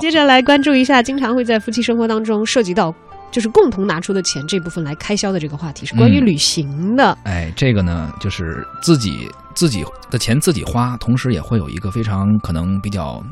接着来关注一下，经常会在夫妻生活当中涉及到。就是共同拿出的钱这部分来开销的这个话题是关于旅行的。哎，这个呢，就是自己自己的钱自己花，同时也会有一个非常可能比较。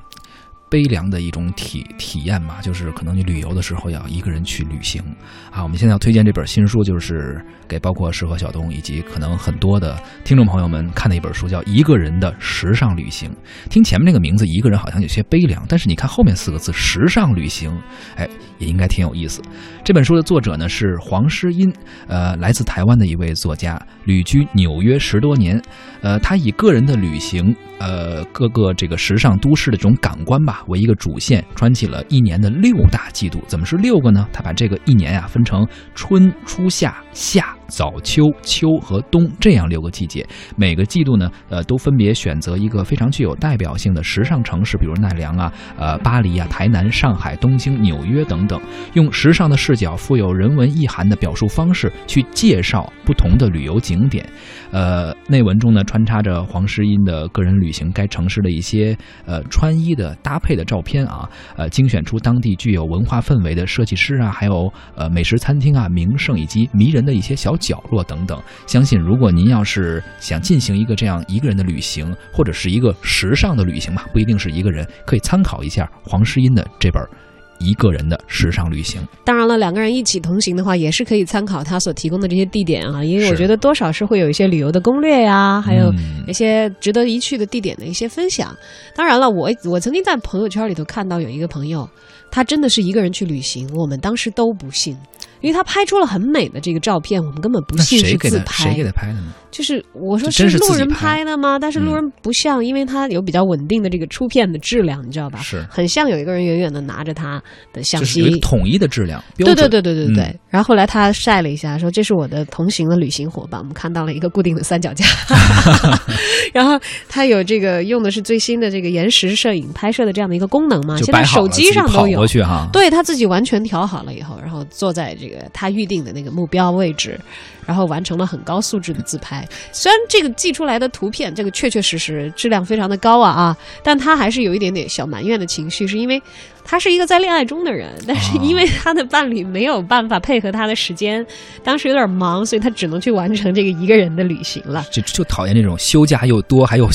悲凉的一种体体验嘛，就是可能你旅游的时候要一个人去旅行啊。我们现在要推荐这本新书，就是给包括适合小东以及可能很多的听众朋友们看的一本书，叫《一个人的时尚旅行》。听前面这个名字，一个人好像有些悲凉，但是你看后面四个字“时尚旅行”，哎，也应该挺有意思。这本书的作者呢是黄诗音，呃，来自台湾的一位作家，旅居纽约十多年，呃，他以个人的旅行，呃，各个这个时尚都市的这种感官吧。为一个主线，穿起了一年的六大季度。怎么是六个呢？他把这个一年啊分成春、初、夏、夏。早秋、秋和冬这样六个季节，每个季度呢，呃，都分别选择一个非常具有代表性的时尚城市，比如奈良啊、呃巴黎啊、台南、上海、东京、纽约等等，用时尚的视角、富有人文意涵的表述方式去介绍不同的旅游景点。呃，内文中呢穿插着黄诗音的个人旅行该城市的一些呃穿衣的搭配的照片啊，呃，精选出当地具有文化氛围的设计师啊，还有呃美食餐厅啊、名胜以及迷人的一些小。角落等等，相信如果您要是想进行一个这样一个人的旅行，或者是一个时尚的旅行吧，不一定是一个人，可以参考一下黄诗音的这本《一个人的时尚旅行》。当然了，两个人一起同行的话，也是可以参考他所提供的这些地点啊，因为我觉得多少是会有一些旅游的攻略呀，还有一些值得一去的地点的一些分享。当然了，我我曾经在朋友圈里头看到有一个朋友，他真的是一个人去旅行，我们当时都不信。因为他拍出了很美的这个照片，我们根本不信是自拍。谁给他拍的呢？就是我说是路人拍的吗？但是路人不像，因为他有比较稳定的这个出片的质量，你知道吧？是很像有一个人远远的拿着他的相机，统一的质量。对对对对对对。然后后来他晒了一下，说这是我的同行的旅行伙伴，我们看到了一个固定的三脚架。然后他有这个用的是最新的这个延时摄影拍摄的这样的一个功能嘛？现在手机上都有。对他自己完全调好了以后，然后坐在这。这个他预定的那个目标位置，然后完成了很高素质的自拍。虽然这个寄出来的图片，这个确确实实质量非常的高啊啊，但他还是有一点点小埋怨的情绪，是因为他是一个在恋爱中的人，但是因为他的伴侣没有办法配合他的时间，当时有点忙，所以他只能去完成这个一个人的旅行了。就就讨厌这种休假又多，还有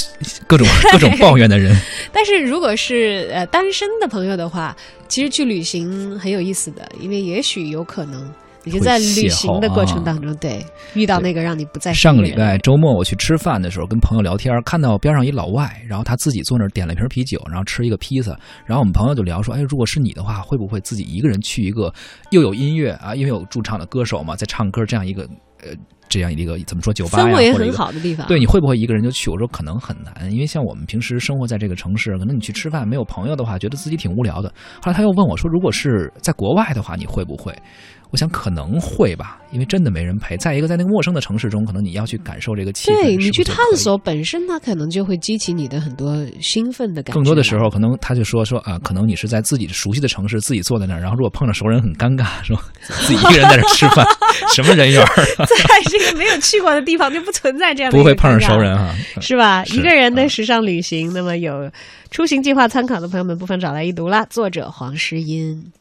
各种各种抱怨的人。但是如果是呃单身的朋友的话，其实去旅行很有意思的，因为也许有可能。你就在旅行的过程当中，对遇到那个让你不再上个礼拜周末我去吃饭的时候，跟朋友聊天，看到边上一老外，然后他自己坐那儿点了瓶啤酒，然后吃一个披萨，然后我们朋友就聊说，哎，如果是你的话，会不会自己一个人去一个又有音乐啊，又有驻唱的歌手嘛，在唱歌这样一个呃这样一个怎么说酒吧呀，氛围很好的地方，对，你会不会一个人就去？我说可能很难，因为像我们平时生活在这个城市，可能你去吃饭没有朋友的话，觉得自己挺无聊的。后来他又问我说，如果是在国外的话，你会不会？我想可能会吧，因为真的没人陪。再一个，在那个陌生的城市中，可能你要去感受这个气氛。对你去探索本身，它可能就会激起你的很多兴奋的感觉。更多的时候，可能他就说说啊，可能你是在自己熟悉的城市，自己坐在那儿，然后如果碰到熟人，很尴尬，说自己一个人在这吃饭，什么人缘？在这个没有去过的地方，就不存在这样的。不会碰上熟人哈，是吧？一个人的时尚旅行，那么有出行计划参考的朋友们，不妨找来一读啦。作者黄诗音。